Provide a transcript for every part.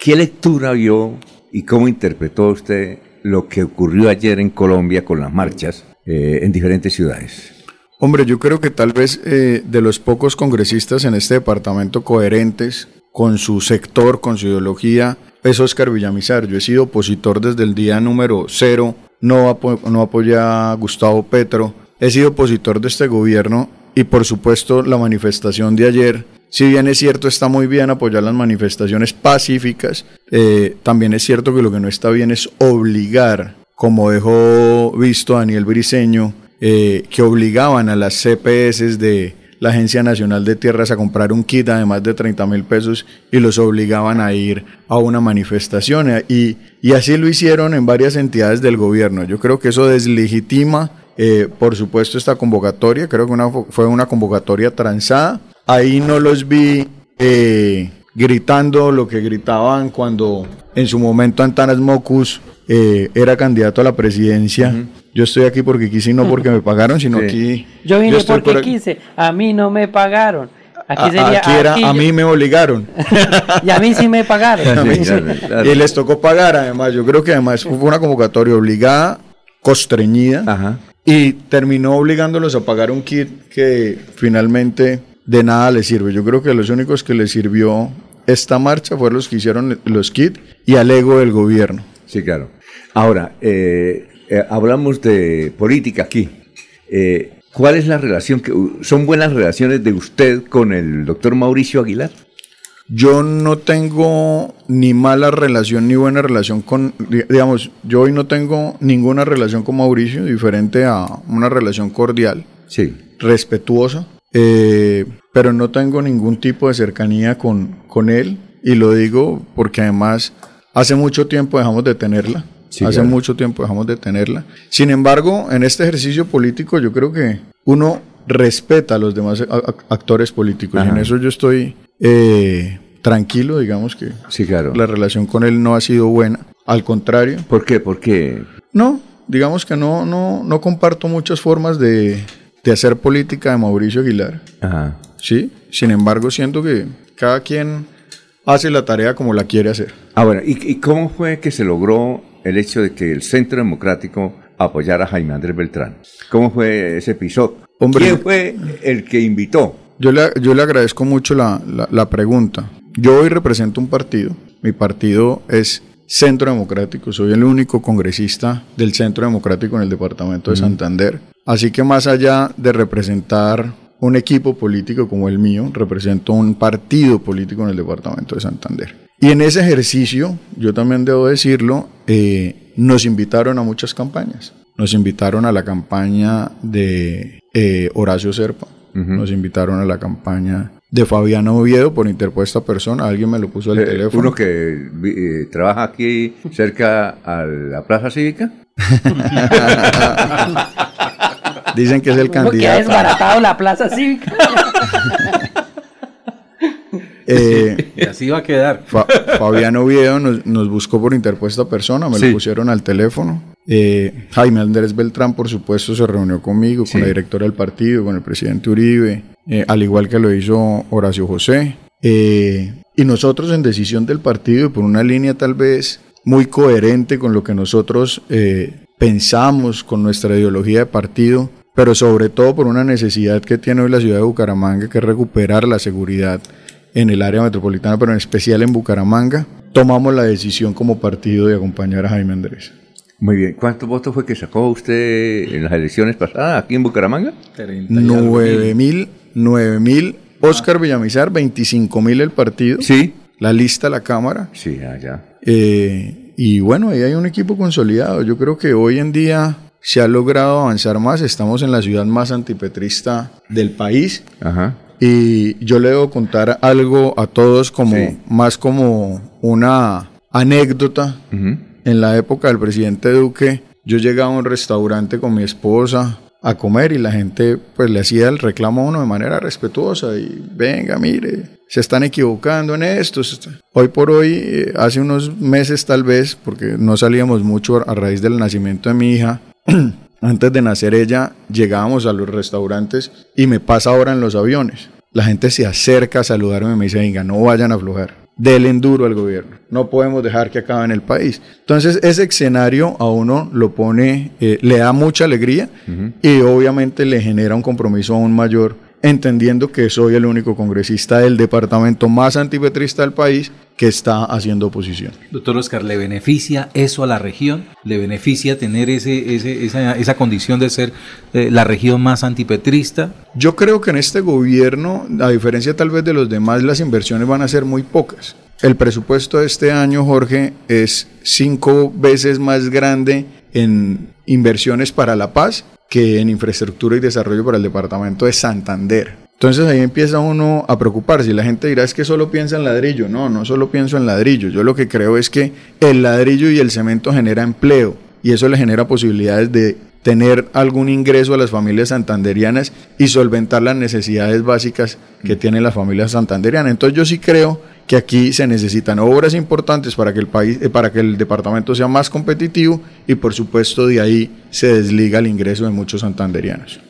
¿Qué lectura vio y cómo interpretó usted lo que ocurrió ayer en Colombia con las marchas eh, en diferentes ciudades? Hombre, yo creo que tal vez eh, de los pocos congresistas en este departamento coherentes con su sector, con su ideología, es Oscar Villamizar. Yo he sido opositor desde el día número cero, no, no apoyé a Gustavo Petro, he sido opositor de este gobierno y por supuesto la manifestación de ayer, si bien es cierto está muy bien apoyar las manifestaciones pacíficas, eh, también es cierto que lo que no está bien es obligar, como dejó visto Daniel Briceño, eh, que obligaban a las CPS de la Agencia Nacional de Tierras a comprar un kit de más de 30 mil pesos y los obligaban a ir a una manifestación. Y, y así lo hicieron en varias entidades del gobierno. Yo creo que eso deslegitima, eh, por supuesto, esta convocatoria. Creo que fue una convocatoria transada. Ahí no los vi eh, gritando lo que gritaban cuando en su momento Antanas Mocus eh, era candidato a la presidencia. Yo estoy aquí porque quise y no porque me pagaron, sino aquí. Yo vine porque quise, a mí no me pagaron. Aquí, sería, era, a mí me obligaron. y a mí sí me pagaron. Y les tocó pagar, además. Yo creo que además fue una convocatoria obligada, constreñida, y terminó obligándolos a pagar un kit que finalmente de nada les sirve. Yo creo que los únicos que les sirvió esta marcha fueron los que hicieron los kits y al ego del gobierno. Sí, claro. Ahora, eh, eh, hablamos de política aquí. Eh, ¿Cuál es la relación? Que, ¿Son buenas relaciones de usted con el doctor Mauricio Aguilar? Yo no tengo ni mala relación ni buena relación con, digamos, yo hoy no tengo ninguna relación con Mauricio, diferente a una relación cordial, sí. respetuosa, pero no tengo ningún tipo de cercanía con, con él y lo digo porque además hace mucho tiempo dejamos de tenerla. Hace mucho tiempo dejamos de tenerla. Sin embargo, en este ejercicio político yo creo que uno respeta a los demás actores políticos. Y en eso yo estoy eh, tranquilo, digamos que sí, claro. la relación con él no ha sido buena. Al contrario. ¿Por qué? ¿Por qué? No, digamos que no, no, no comparto muchas formas de, de hacer política de Mauricio Aguilar. Ajá. Sí, sin embargo siento que cada quien hace la tarea como la quiere hacer. Ah, bueno, ¿y, y cómo fue que se logró el hecho de que el Centro Democrático apoyara a Jaime Andrés Beltrán. ¿Cómo fue ese episodio? ¿Quién fue el que invitó? Yo le, yo le agradezco mucho la, la, pregunta. Yo hoy represento un partido. Mi partido es Centro Democrático. Soy el único congresista del Centro Democrático en el departamento de Santander. Así que más allá de representar un equipo político como el mío, represento un partido político en el departamento de Santander. Y en ese ejercicio, yo también debo decirlo, eh, nos invitaron a muchas campañas. Nos invitaron a la campaña de eh, Horacio Serpa, nos invitaron a la campaña de Fabiano Oviedo por interpuesta persona, alguien me lo puso al eh, teléfono. ¿Uno que trabaja aquí cerca a la Plaza Cívica? Dicen que es el candidato. Porque ha desbaratado la Plaza Cívica. Eh, y así va a quedar. Fabiano Oviedo nos, buscó por interpuesta persona, me lo pusieron al teléfono. Eh, Jaime Andrés Beltrán, por supuesto, se reunió conmigo, con la directora del partido, con el presidente Uribe, eh, al igual que lo hizo Horacio José. y nosotros en decisión del partido y por una línea tal vez muy coherente con lo que nosotros pensamos, con nuestra ideología de partido, pero sobre todo por una necesidad que tiene hoy la ciudad de Bucaramanga, que es recuperar la seguridad en el área metropolitana, pero en especial en Bucaramanga, tomamos la decisión como partido de acompañar a Jaime Andrés. Muy bien. ¿Cuántos votos fue que sacó usted en las elecciones pasadas aquí en Bucaramanga? 9 mil, 9 mil. Oscar Villamizar, 25 mil el partido. Sí. La lista, la Cámara. Sí, allá. Eh, y bueno, ahí hay un equipo consolidado. Yo creo que hoy en día se ha logrado avanzar más. Estamos en la ciudad más antipetrista del país. Ajá. Y yo le debo contar algo a todos como más como una anécdota. En la época del presidente Duque, yo llegaba a un restaurante con mi esposa a comer y la gente pues le hacía el reclamo a uno de manera respetuosa y venga, mire, se están equivocando en esto. Hoy por hoy, eh, hace unos meses tal vez, porque no salíamos mucho a raíz del nacimiento de mi hija, Antes de nacer ella, llegábamos a los restaurantes y me pasa ahora en los aviones. La gente se acerca a saludarme y me dice, venga, no vayan a aflojar. Del enduro al gobierno. No podemos dejar que acabe en el país. Entonces, ese escenario a uno lo pone, eh, le da mucha alegría y obviamente le genera un compromiso aún mayor entendiendo que soy el único congresista del departamento más antipetrista del país que está haciendo oposición. Doctor Oscar, ¿le beneficia eso a la región? ¿Le beneficia tener ese, esa, condición de ser eh, la región más antipetrista? Yo creo que en este gobierno, a diferencia tal vez de los demás, las inversiones van a ser muy pocas. El presupuesto de este año, Jorge, es cinco veces más grande en inversiones para la paz que en infraestructura y desarrollo para el departamento de Santander. Entonces ahí empieza uno a preocuparse y la gente dirá es que solo piensa en ladrillo. No, no solo pienso en ladrillo. Yo lo que creo es que el ladrillo y el cemento genera empleo y eso le genera posibilidades de tener algún ingreso a las familias santanderianas y solventar las necesidades básicas que tienen las familias santanderianas. Entonces yo sí creo que aquí se necesitan obras importantes para que el país, eh, para que el departamento sea más competitivo y por supuesto de ahí se desliga el ingreso de muchos santanderianos.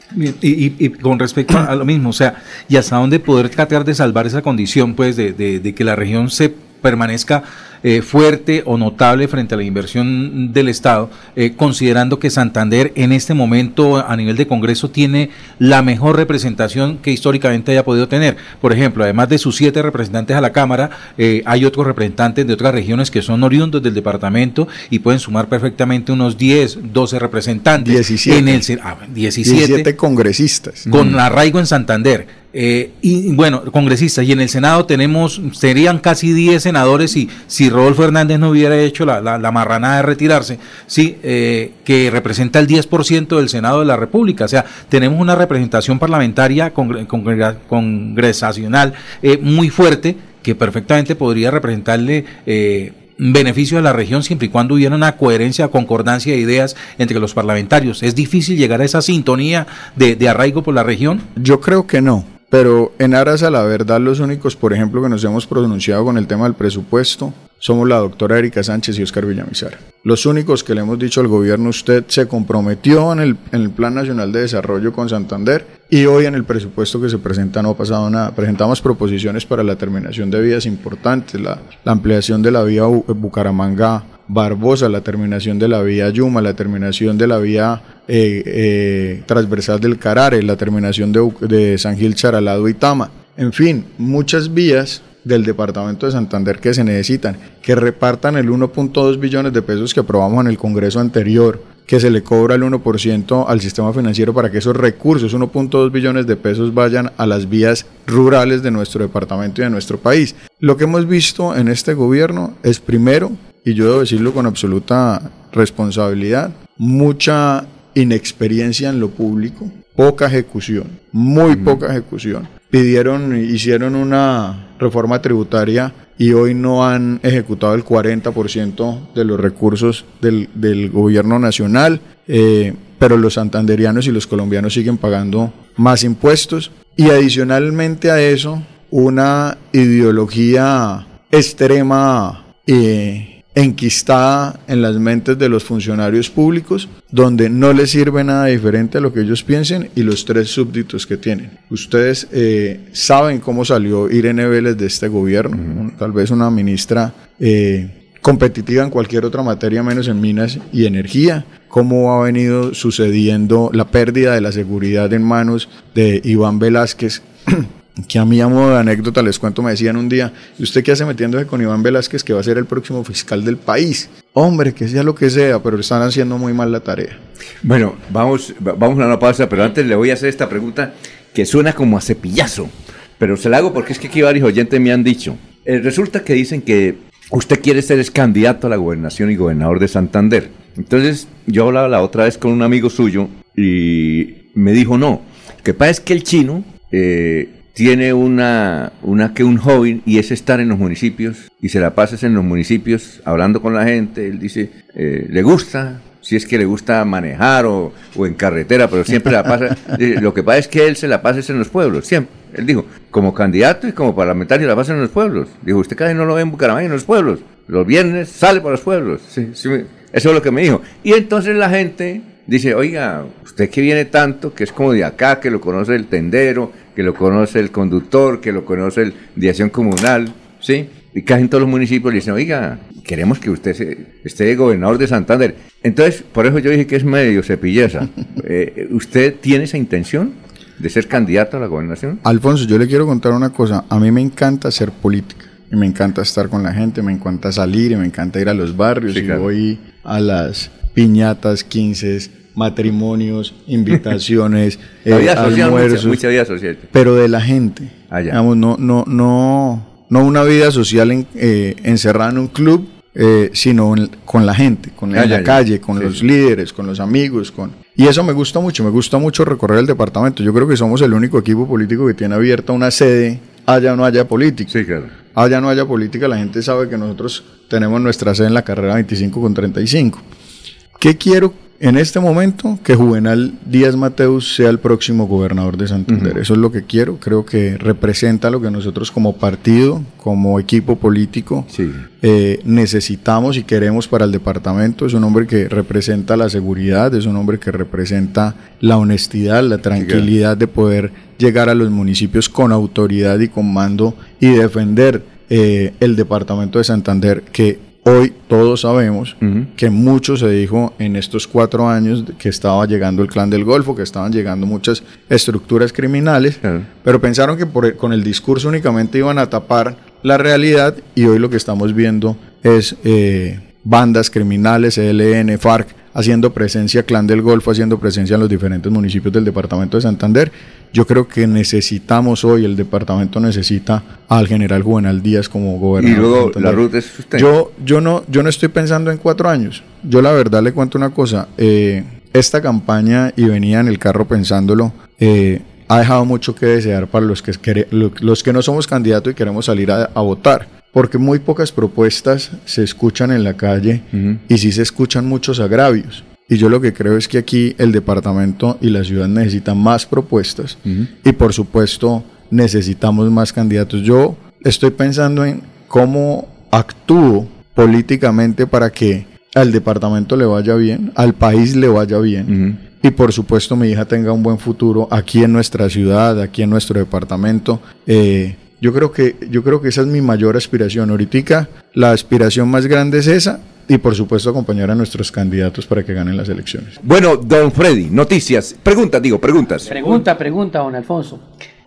y, con respecto a lo mismo, o sea, y hasta dónde poder tratar de salvar esa condición, pues, de, de que la región se permanezca eh, fuerte o notable frente a la inversión del Estado, eh, considerando que Santander en este momento a nivel de Congreso tiene la mejor representación que históricamente haya podido tener. Por ejemplo, además de sus siete representantes a la Cámara, eh, hay otros representantes de otras regiones que son oriundos del departamento y pueden sumar perfectamente unos 10, 12 representantes. 17. En el, ah, 17, congresistas. Con arraigo en Santander. Y bueno, congresistas, y en el Senado tenemos, serían casi 10 senadores y si Rodolfo Hernández no hubiera hecho la, la, marranada de retirarse, sí, eh, que representa el 10% del Senado de la República. O sea, tenemos una representación parlamentaria congresacional eh, muy fuerte que perfectamente podría representarle eh, beneficio a la región siempre y cuando hubiera una coherencia, concordancia de ideas entre los parlamentarios. ¿Es difícil llegar a esa sintonía de, de arraigo por la región? Yo creo que no. Pero en aras a la verdad, los únicos, por ejemplo, que nos hemos pronunciado con el tema del presupuesto, somos la doctora Erika Sánchez y Oscar Villamizar. Los únicos que le hemos dicho al gobierno, usted se comprometió en el, en el, Plan Nacional de Desarrollo con Santander y hoy en el presupuesto que se presenta no ha pasado nada. Presentamos proposiciones para la terminación de vías importantes, la, la ampliación de la vía Bucaramanga Barbosa, la terminación de la vía Yuma, la terminación de la vía eh, eh, transversal del Carare, la terminación de, de San Gil Charalado y Tama. En fin, muchas vías del departamento de Santander que se necesitan, que repartan el 1.2 billones de pesos que aprobamos en el Congreso anterior, que se le cobra el 1% al sistema financiero para que esos recursos, 1.2 billones de pesos, vayan a las vías rurales de nuestro departamento y de nuestro país. Lo que hemos visto en este gobierno es primero y yo debo decirlo con absoluta responsabilidad, mucha inexperiencia en lo público, poca ejecución, muy poca ejecución. Pidieron, hicieron una reforma tributaria y hoy no han ejecutado el 40% de los recursos del, del gobierno nacional, eh, pero los santanderianos y los colombianos siguen pagando más impuestos y adicionalmente a eso una ideología extrema eh, enquistada en las mentes de los funcionarios públicos, donde no les sirve nada diferente a lo que ellos piensen y los tres súbditos que tienen. Ustedes eh, saben cómo salió Irene Vélez de este gobierno, tal vez una ministra eh, competitiva en cualquier otra materia menos en minas y energía, cómo ha venido sucediendo la pérdida de la seguridad en manos de Iván Velázquez que a mí a modo de anécdota les cuento, me decían un día, ¿y usted qué hace metiéndose con Iván Velázquez que va a ser el próximo fiscal del país? Hombre, que sea lo que sea, pero están haciendo muy mal la tarea. Bueno, vamos, vamos a una pausa, pero antes le voy a hacer esta pregunta que suena como a cepillazo, pero se la hago porque es que aquí varios oyentes me han dicho. Eh, resulta que dicen que usted quiere ser candidato a la gobernación y gobernador de Santander. Entonces yo hablaba la otra vez con un amigo suyo y me dijo, no, que pasa es que el chino... Eh, tiene una, una que un hobby y es estar en los municipios y se la pasa en los municipios hablando con la gente. Él dice, eh, le gusta, si es que le gusta manejar o, o en carretera, pero siempre la pasa. lo que pasa es que él se la pasa en los pueblos, siempre. Él dijo, como candidato y como parlamentario la pasa en los pueblos. Dijo, usted casi no lo ve en Bucaramanga, en los pueblos. Los viernes sale por los pueblos. eso es lo que me dijo. Y entonces la gente dice, oiga, usted que viene tanto, que es como de acá, que lo conoce el tendero, que lo conoce el conductor, que lo conoce el de acción comunal, ¿sí? y casi en todos los municipios le dicen, oiga, queremos que usted se- esté gobernador de Santander. Entonces, por eso yo dije que es medio cepilleza. Eh, ¿Usted tiene esa intención de ser candidato a la gobernación? Alfonso, yo le quiero contar una cosa. A mí me encanta hacer política. Y me encanta estar con la gente, me encanta salir, y me encanta ir a los barrios. Sí, y claro. voy a las piñatas, quinces, matrimonios, invitaciones, eh, vida social, mucha, almuerzos. mucha vida social. pero de la gente. Ah, ya. Digamos, no, no, no, no una vida social en- eh, encerrada en un club, eh, sino en- con la gente, con Ah, en la calle, con Sí, los sí. líderes, con los amigos, con y eso me gusta mucho. Me gusta mucho recorrer el departamento. Yo creo que somos el único equipo político que tiene abierta una sede, o no haya política. Sí, claro. O no haya política, la gente sabe que nosotros tenemos nuestra sede en la carrera 25 con 35. ¿Qué quiero en este momento? Que Juvenal Díaz Mateus sea el próximo gobernador de Santander. Eso es lo que quiero. Creo que representa lo que nosotros como partido, como equipo político, Sí. eh, necesitamos y queremos para el departamento. Es un hombre que representa la seguridad, es un hombre que representa la honestidad, la tranquilidad de poder llegar a los municipios con autoridad y con mando y defender eh, el departamento de Santander que hoy todos sabemos que mucho se dijo en estos cuatro años que estaba llegando el clan del Golfo, que estaban llegando muchas estructuras criminales, pero pensaron que por el- con el discurso únicamente iban a tapar la realidad y hoy lo que estamos viendo es eh, bandas criminales, ELN, FARC, haciendo presencia, Clan del Golfo haciendo presencia en los diferentes municipios del departamento de Santander. Yo creo que necesitamos hoy, el departamento necesita al general Juvenal Díaz como Y gobernador. de luego la ruta es usted. Yo, yo, no, yo no estoy pensando en cuatro años. Yo la verdad le cuento una cosa. eh, esta campaña, y venía en el carro pensándolo, eh, ha dejado mucho que desear para los que, los que no somos candidatos y queremos salir a, a votar. Porque muy pocas propuestas se escuchan en la calle y sí se escuchan muchos agravios. Y yo lo que creo es que aquí el departamento y la ciudad necesitan más propuestas y por supuesto necesitamos más candidatos. Yo estoy pensando en cómo actúo políticamente para que al departamento le vaya bien, al país le vaya bien y por supuesto mi hija tenga un buen futuro aquí en nuestra ciudad, aquí en nuestro departamento. Eh, yo creo que yo creo que esa es mi mayor aspiración. Ahorita la aspiración más grande es esa y por supuesto acompañar a nuestros candidatos para que ganen las elecciones. Bueno, don Freddy, noticias. Preguntas, digo, preguntas. Pregunta, pregunta, don Alfonso.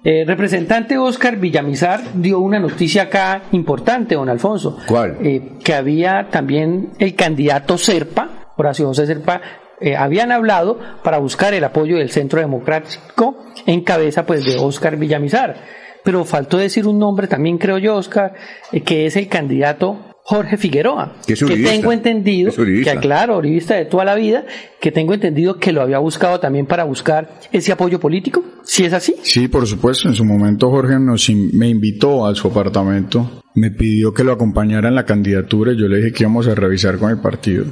Eh, representante Oscar Villamizar dio una noticia acá importante, don Alfonso. ¿Cuál? Eh, que había también el candidato Serpa, Horacio José Serpa, eh, habían hablado para buscar el apoyo del Centro Democrático en cabeza pues de Oscar Villamizar. Pero faltó decir un nombre también, creo yo, Oscar, eh, que es el candidato Jorge Figueroa. Que tengo entendido, que claro, uribista de toda la vida, que tengo entendido que lo había buscado también para buscar ese apoyo político. Si es así. Sí, por supuesto. En su momento Jorge nos me invitó a su apartamento, me pidió que lo acompañara en la candidatura y yo le dije que íbamos a revisar con el partido.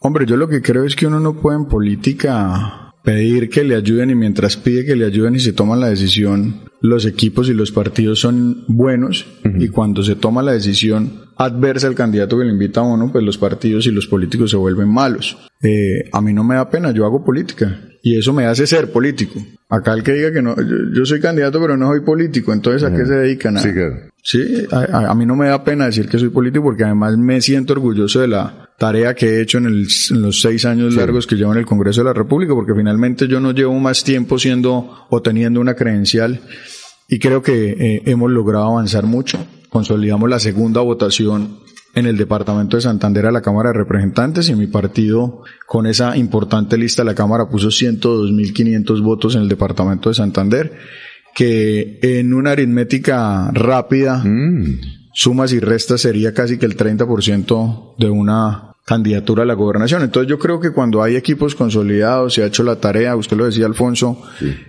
Hombre, yo lo que creo es que uno no puede en política pedir que le ayuden y mientras pide que le ayuden y se toman la decisión, los equipos y los partidos son buenos y cuando se toma la decisión adversa al candidato que le invita a uno, pues los partidos y los políticos se vuelven malos. Eh, a mí no me da pena, yo hago política y eso me hace ser político. Acá el que diga que no, yo, yo soy candidato pero no soy político, entonces ¿a qué se dedican? A, Sí, claro. Sí, a, a- mí no me da pena decir que soy político porque además me siento orgulloso de la tarea que he hecho en, el- en los seis años largos que llevo en el Congreso de la República porque finalmente yo no llevo más tiempo siendo o teniendo una credencial y creo que eh, hemos logrado avanzar mucho. Consolidamos la segunda votación en el departamento de Santander a la Cámara de Representantes y mi partido con esa importante lista la Cámara puso 102.500 votos en el departamento de Santander que en una aritmética rápida, Mm. sumas y restas sería casi que el 30% de una candidatura a la gobernación. Entonces yo creo que cuando hay equipos consolidados, se ha hecho la tarea, usted lo decía Alfonso,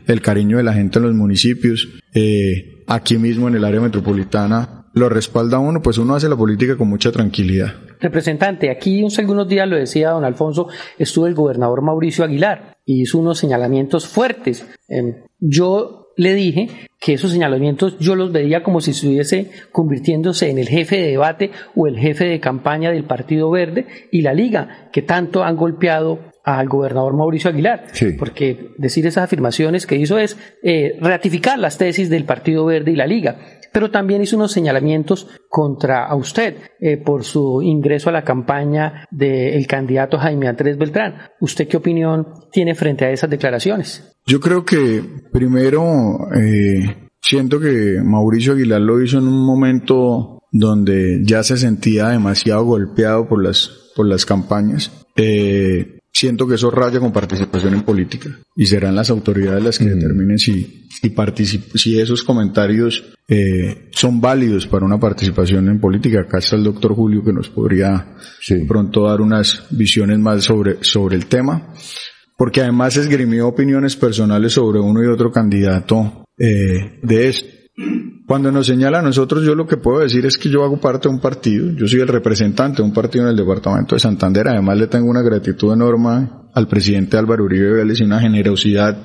el cariño de la gente en los municipios, eh, aquí mismo en el área metropolitana, lo respalda uno, pues uno hace la política con mucha tranquilidad. Representante, aquí hace algunos días lo decía don Alfonso, estuvo el gobernador Mauricio Aguilar y hizo unos señalamientos fuertes. Em, yo le dije que esos señalamientos yo los veía como si estuviese convirtiéndose en el jefe de debate o el jefe de campaña del Partido Verde y la Liga, que tanto han golpeado al gobernador Mauricio Aguilar. Sí. Porque decir esas afirmaciones que hizo es eh, ratificar las tesis del Partido Verde y la Liga. Pero también hizo unos señalamientos contra a usted eh, por su ingreso a la campaña del candidato Jaime Andrés Beltrán. ¿Usted qué opinión tiene frente a esas declaraciones? Yo creo que primero eh, siento que Mauricio Aguilar lo hizo en un momento donde ya se sentía demasiado golpeado por las, por las campañas. Eh, siento que eso raya con participación en política y serán las autoridades las que determinen si, si, si esos comentarios eh, son válidos para una participación en política. Acá está el doctor Julio que nos podría pronto dar unas visiones más sobre, sobre el tema, porque además esgrimió opiniones personales sobre uno y otro candidato eh, de esto. Cuando nos señala a nosotros, yo lo que puedo decir es que yo hago parte de un partido, yo soy el representante de un partido en el departamento de Santander, además le tengo una gratitud enorme al presidente Álvaro Uribe Vélez y una generosidad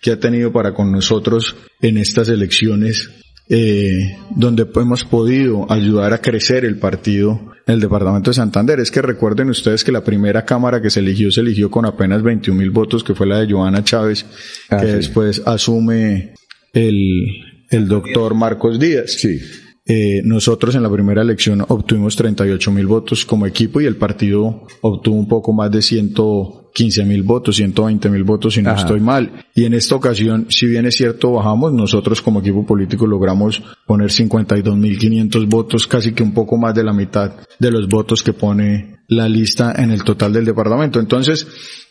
que ha tenido para con nosotros en estas elecciones, eh, donde hemos podido ayudar a crecer el partido en el departamento de Santander. Es que recuerden ustedes que la primera cámara que se eligió se eligió con apenas 21 mil votos, que fue la de Joana Chávez, ah, que después asume el, el doctor Marcos Díaz. Sí. Eh, nosotros en la primera elección obtuvimos 38 mil votos como equipo y el partido obtuvo un poco más de 115 mil votos, 120 mil votos si no estoy mal. Y en esta ocasión, si bien es cierto bajamos, nosotros como equipo político logramos poner 52 mil 500 votos, casi que un poco más de la mitad de los votos que pone la lista en el total del departamento. Entonces,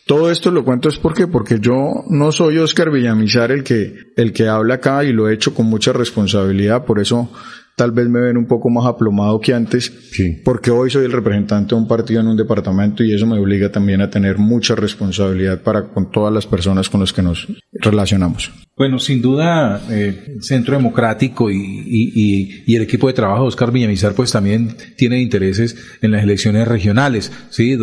todo esto lo cuento es porque, porque yo no soy Oscar Villamizar el que, el que habla acá y lo he hecho con mucha responsabilidad, por eso tal vez me ven un poco más aplomado que antes, porque hoy soy el representante de un partido en un departamento y eso me obliga también a tener mucha responsabilidad para con todas las personas con las que nos relacionamos. Bueno, sin duda, eh, Centro Democrático y, y, y, el equipo de trabajo de Oscar Villamizar, pues también tiene intereses en las elecciones regionales, sí,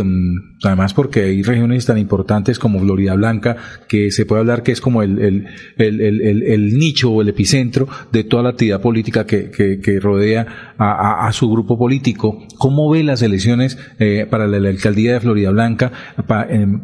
además porque hay regiones tan importantes como Florida Blanca, que se puede hablar que es como el, el, el, el nicho o el epicentro de toda la actividad política que, que, rodea a, a, su grupo político. ¿Cómo ve las elecciones eh, para la, alcaldía de Florida Blanca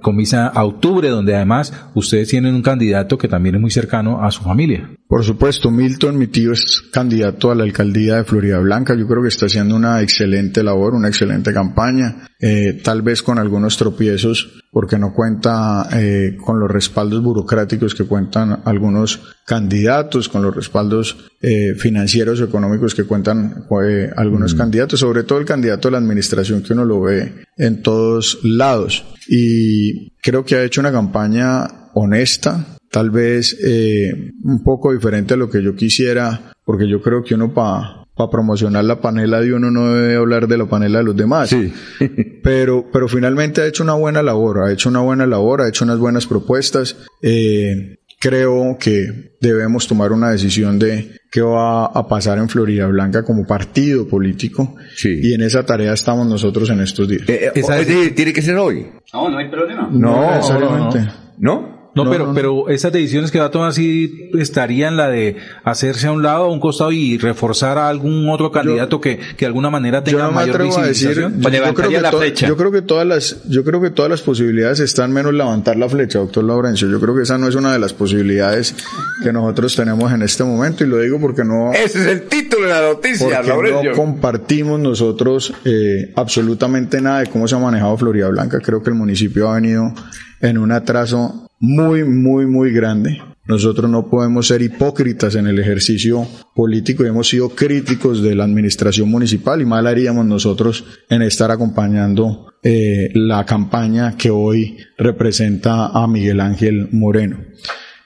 con visa a octubre, donde además ustedes tienen un candidato que también es muy cercano a su familia? Por supuesto, Milton, mi tío, es candidato a la alcaldía de Florida Blanca. Yo creo que está haciendo una excelente labor, una excelente campaña, eh, tal vez con algunos tropiezos, porque no cuenta eh, con los respaldos burocráticos que cuentan algunos candidatos, con los respaldos eh, financieros o económicos que cuentan eh, algunos mm. candidatos, sobre todo el candidato a la administración que uno lo ve en todos lados. Y creo que ha hecho una campaña honesta, tal vez eh, un poco diferente a lo que yo quisiera, porque yo creo que uno para para promocionar la panela de uno no debe hablar de la panela de los demás. Sí. pero, pero finalmente ha hecho una buena labor, ha hecho una buena labor, ha hecho unas buenas propuestas. Eh, creo que debemos tomar una decisión de qué va a pasar en Florida Blanca como partido político. Sí. Y en esa tarea estamos nosotros en estos días. Eh, eh, ¿Tiene que ser hoy? No, no hay problema. No, necesariamente. ¿No? No, pero, pero esas decisiones que va a tomar sí estarían la de hacerse a un lado, a un costado y reforzar a algún otro candidato que, que de alguna manera tenga mayor visibilización. yo, yo, creo que la flecha. yo creo que todas las, yo creo que todas las posibilidades están menos levantar la flecha, doctor Laurencio. Yo creo que esa no es una de las posibilidades que nosotros tenemos en este momento y lo digo porque no. Ese es el título de la noticia, Laurencio. No compartimos nosotros eh, absolutamente nada de cómo se ha manejado Florida Blanca. Creo que el municipio ha venido en un atraso muy, muy, muy grande. Nosotros no podemos ser hipócritas en el ejercicio político y hemos sido críticos de la administración municipal y mal haríamos nosotros en estar acompañando eh, la campaña que hoy representa a Miguel Ángel Moreno.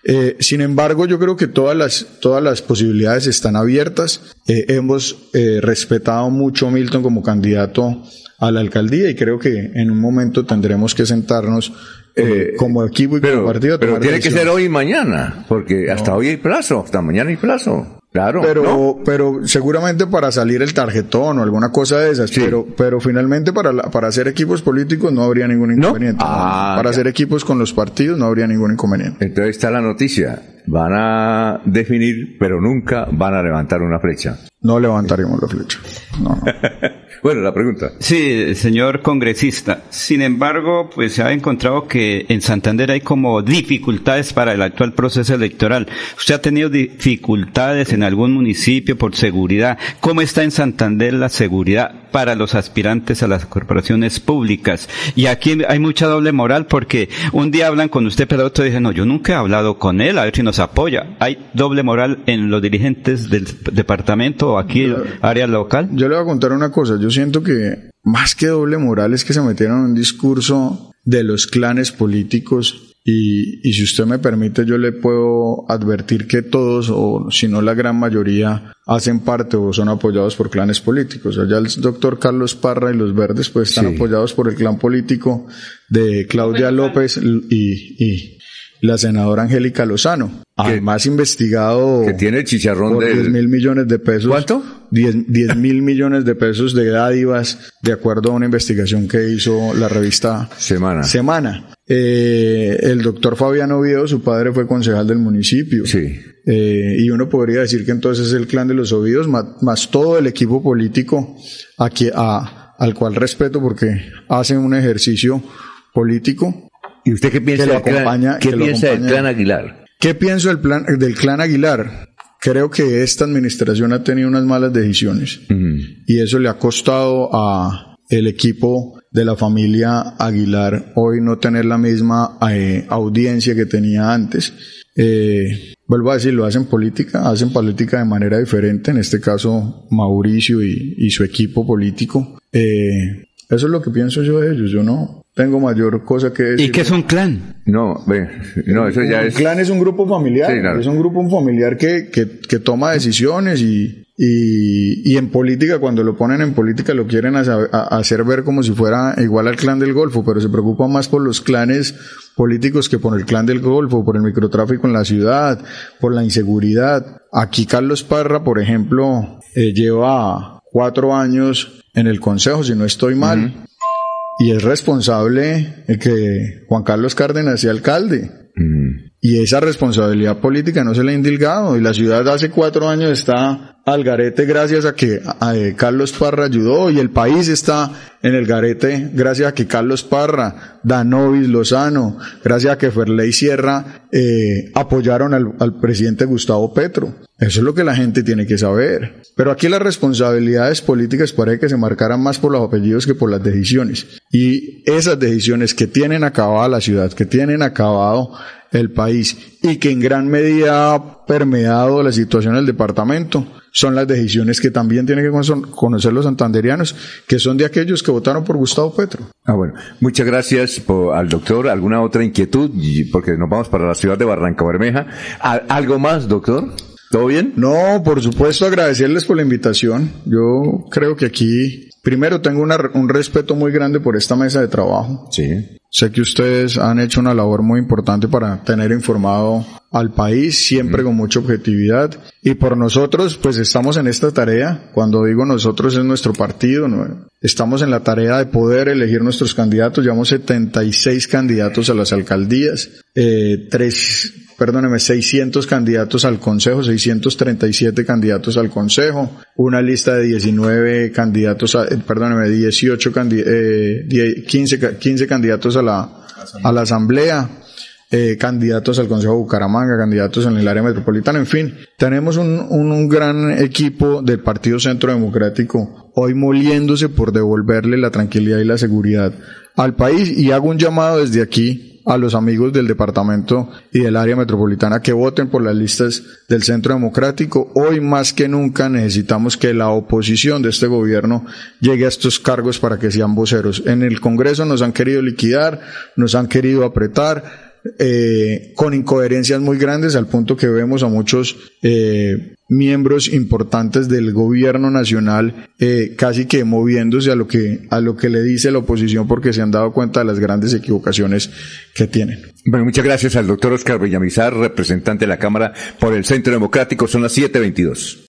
Eh, sin embargo, yo creo que todas las, todas las posibilidades están abiertas. Eh, hemos respetado mucho a Milton como candidato a la alcaldía y creo que en un momento tendremos que sentarnos eh, como equipo y como partido. Pero tiene que ser hoy y mañana, porque hasta hoy hay plazo, hasta mañana hay plazo. Claro. Pero, pero seguramente para salir el tarjetón o alguna cosa de esas. Pero, pero finalmente para, para hacer equipos políticos no habría ningún inconveniente. Ah, para hacer equipos con los partidos no habría ningún inconveniente. Entonces está la noticia. Van a definir, pero nunca van a levantar una flecha. No levantaremos la flecha. No, no. Bueno, la pregunta. Sí, señor congresista. Sin embargo, pues se ha encontrado que en Santander hay como dificultades para el actual proceso electoral. ¿Usted ha tenido dificultades en algún municipio por seguridad? ¿Cómo está en Santander la seguridad para los aspirantes a las corporaciones públicas? Y aquí hay mucha doble moral porque un día hablan con usted, pero otro dicen, no, yo nunca he hablado con él, a ver si nos apoya. ¿Hay doble moral en los dirigentes del departamento o aquí, área local? Yo le voy a contar una cosa. Yo siento que más que doble moral es que se metieron en un discurso de los clanes políticos y, y, si usted me permite yo le puedo advertir que todos o si no la gran mayoría hacen parte o son apoyados por clanes políticos. Allá el doctor Carlos Parra y los verdes pues están apoyados por el clan político de Claudia López y, y la senadora Angélica Lozano. Además investigado que tiene chicharrón por de 10 mil millones de pesos. ¿Cuánto? 10 mil millones de pesos de dádivas, de acuerdo a una investigación que hizo la revista Semana. Semana. Eh, el doctor Fabiano Oviedo, su padre fue concejal del municipio. Sí. Eh, y uno podría decir que entonces es el clan de los Ovidos, más, más todo el equipo político aquí, a, al cual respeto porque hacen un ejercicio político ¿Y usted qué piensa, que lo del, clan, acompaña- ¿qué que lo piensa del clan Aguilar? ¿Qué pienso del, plan, del clan Aguilar? Creo que esta administración ha tenido unas malas decisiones y eso le ha costado a el equipo de la familia Aguilar hoy no tener la misma eh, audiencia que tenía antes. Eh, vuelvo a decir, lo hacen política, hacen política de manera diferente, en este caso Mauricio y, y su equipo político. Eh, eso es lo que pienso yo de ellos, yo no tengo mayor cosa que decir. ¿Y qué es un clan? No, ve, no, eso ya Un es... clan es un grupo familiar, Sí, claro. es un grupo familiar que, que, que toma decisiones y, y, y en política, cuando lo ponen en política, lo quieren a- hacer ver como si fuera igual al clan del Golfo, pero se preocupa más por los clanes políticos que por el clan del Golfo, por el microtráfico en la ciudad, por la inseguridad. Aquí Carlos Parra, por ejemplo, eh, lleva cuatro años en el Consejo, si no estoy mal. Y es responsable el que Juan Carlos Cárdenas sea alcalde. Mm. Y esa responsabilidad política no se le ha indilgado. Y la ciudad hace cuatro años está al garete gracias a que eh, Carlos Parra ayudó. Y el país está en el garete gracias a que Carlos Parra, Danovis, Lozano, gracias a que Ferley Sierra eh, apoyaron al, al presidente Gustavo Petro. Eso es lo que la gente tiene que saber. Pero aquí las responsabilidades políticas parece que se marcaran más por los apellidos que por las decisiones. Y esas decisiones que tienen acabada la ciudad, que tienen acabado el país y que en gran medida ha permeado la situación del departamento, son las decisiones que también tienen que cono- conocer los santanderianos, que son de aquellos que votaron por Gustavo Petro. Ah, bueno. Muchas gracias por- al doctor. ¿Alguna otra inquietud? Porque nos vamos para la ciudad de Barranca Bermeja. ¿Al- ¿Algo más, doctor? ¿Todo bien? No, por supuesto agradecerles por la invitación. Yo creo que aquí, primero tengo una- un respeto muy grande por esta mesa de trabajo. Sí. Sé que ustedes han hecho una labor muy importante para tener informado al país, siempre con mucha objetividad. Y por nosotros, pues estamos en esta tarea. Cuando digo nosotros es nuestro partido. ¿no? Estamos en la tarea de poder elegir nuestros candidatos. Llevamos 76 candidatos a las alcaldías, eh, tres, perdóneme, 600 candidatos al Consejo, 637 candidatos al Consejo, una lista de 19 candidatos, a, eh, perdóneme, 18 candi- eh, die- 15, ca- 15 candidatos a la, a la Asamblea, eh, candidatos al Consejo de Bucaramanga, candidatos en el área metropolitana, en fin, tenemos un, un, un gran equipo del Partido Centro Democrático hoy moliéndose por devolverle la tranquilidad y la seguridad al país y hago un llamado desde aquí a los amigos del departamento y del área metropolitana que voten por las listas del Centro Democrático. Hoy más que nunca necesitamos que la oposición de este gobierno llegue a estos cargos para que sean voceros. En el Congreso nos han querido liquidar, nos han querido apretar, eh, con incoherencias muy grandes al punto que vemos a muchos eh, miembros importantes del gobierno nacional eh, casi que moviéndose a lo que a lo que le dice la oposición porque se han dado cuenta de las grandes equivocaciones que tienen. Bueno, muchas gracias al doctor Oscar Villamizar, representante de la Cámara por el Centro Democrático. Son las 7.22.